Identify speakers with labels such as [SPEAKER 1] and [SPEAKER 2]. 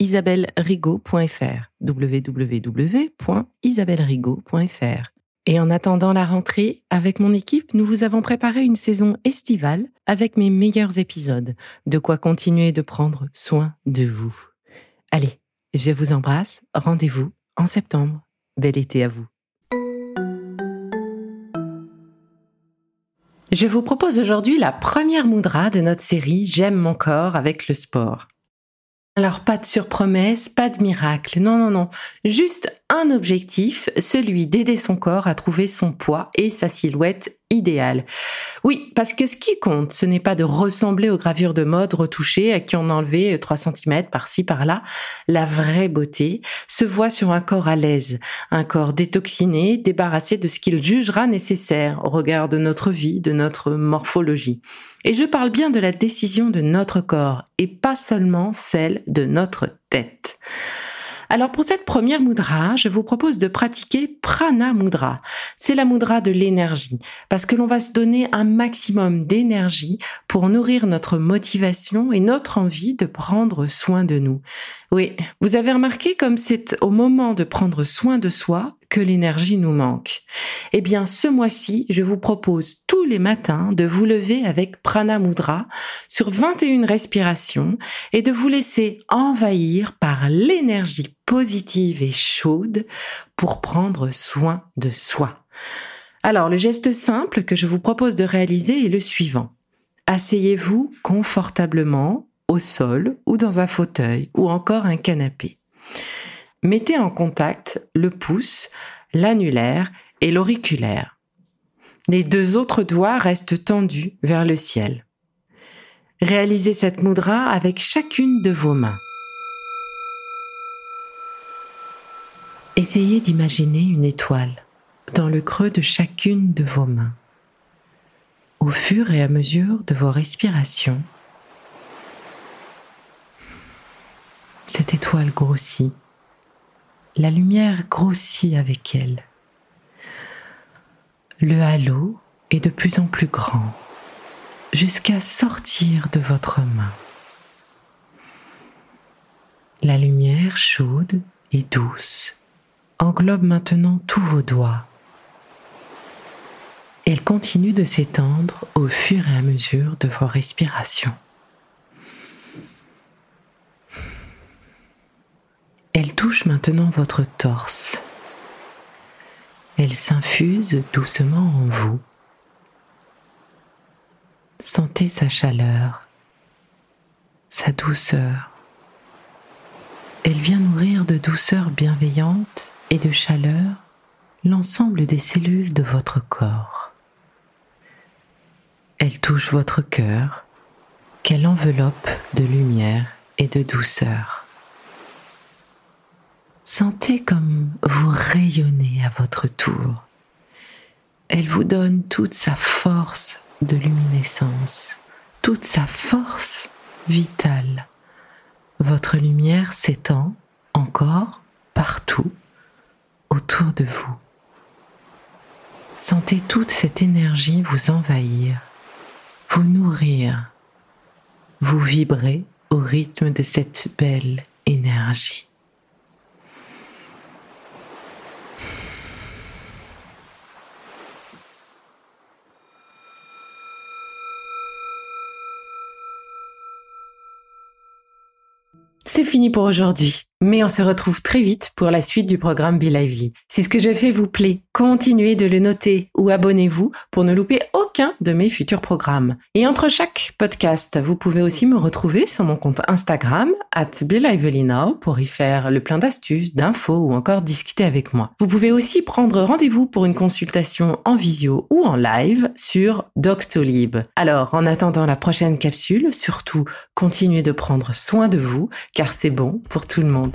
[SPEAKER 1] isabellerigaud.fr www.isabellerigaud.fr Et en attendant la rentrée, avec mon équipe, nous vous avons préparé une saison estivale avec mes meilleurs épisodes, de quoi continuer de prendre soin de vous. Allez, je vous embrasse, rendez-vous en septembre. Bel été à vous. Je vous propose aujourd'hui la première moudra de notre série J'aime mon corps avec le sport. Alors pas de surpromesse, pas de miracle, non non non, juste un objectif, celui d'aider son corps à trouver son poids et sa silhouette idéale. Oui, parce que ce qui compte, ce n'est pas de ressembler aux gravures de mode retouchées à qui on a enlevé 3 cm par-ci par-là. La vraie beauté se voit sur un corps à l'aise, un corps détoxiné, débarrassé de ce qu'il jugera nécessaire au regard de notre vie, de notre morphologie. Et je parle bien de la décision de notre corps et pas seulement celle de notre tête. Alors pour cette première mudra, je vous propose de pratiquer prana mudra. C'est la mudra de l'énergie parce que l'on va se donner un maximum d'énergie pour nourrir notre motivation et notre envie de prendre soin de nous. Oui, vous avez remarqué comme c'est au moment de prendre soin de soi que l'énergie nous manque. Eh bien, ce mois-ci, je vous propose les matins de vous lever avec Prana Mudra sur 21 respirations et de vous laisser envahir par l'énergie positive et chaude pour prendre soin de soi. Alors, le geste simple que je vous propose de réaliser est le suivant. Asseyez-vous confortablement au sol ou dans un fauteuil ou encore un canapé. Mettez en contact le pouce, l'annulaire et l'auriculaire. Les deux autres doigts restent tendus vers le ciel. Réalisez cette mudra avec chacune de vos mains. Essayez d'imaginer une étoile dans le creux de chacune de vos mains. Au fur et à mesure de vos respirations, cette étoile grossit la lumière grossit avec elle. Le halo est de plus en plus grand jusqu'à sortir de votre main. La lumière chaude et douce englobe maintenant tous vos doigts. Elle continue de s'étendre au fur et à mesure de vos respirations. Elle touche maintenant votre torse. Elle s'infuse doucement en vous. Sentez sa chaleur, sa douceur. Elle vient nourrir de douceur bienveillante et de chaleur l'ensemble des cellules de votre corps. Elle touche votre cœur qu'elle enveloppe de lumière et de douceur. Sentez comme vous rayonnez à votre tour. Elle vous donne toute sa force de luminescence, toute sa force vitale. Votre lumière s'étend encore partout autour de vous. Sentez toute cette énergie vous envahir, vous nourrir, vous vibrer au rythme de cette belle énergie. C'est fini pour aujourd'hui. Mais on se retrouve très vite pour la suite du programme Be Lively. Si ce que j'ai fait vous plaît, continuez de le noter ou abonnez-vous pour ne louper aucun de mes futurs programmes. Et entre chaque podcast, vous pouvez aussi me retrouver sur mon compte Instagram, at pour y faire le plein d'astuces, d'infos ou encore discuter avec moi. Vous pouvez aussi prendre rendez-vous pour une consultation en visio ou en live sur Doctolib. Alors, en attendant la prochaine capsule, surtout, continuez de prendre soin de vous, car c'est bon pour tout le monde.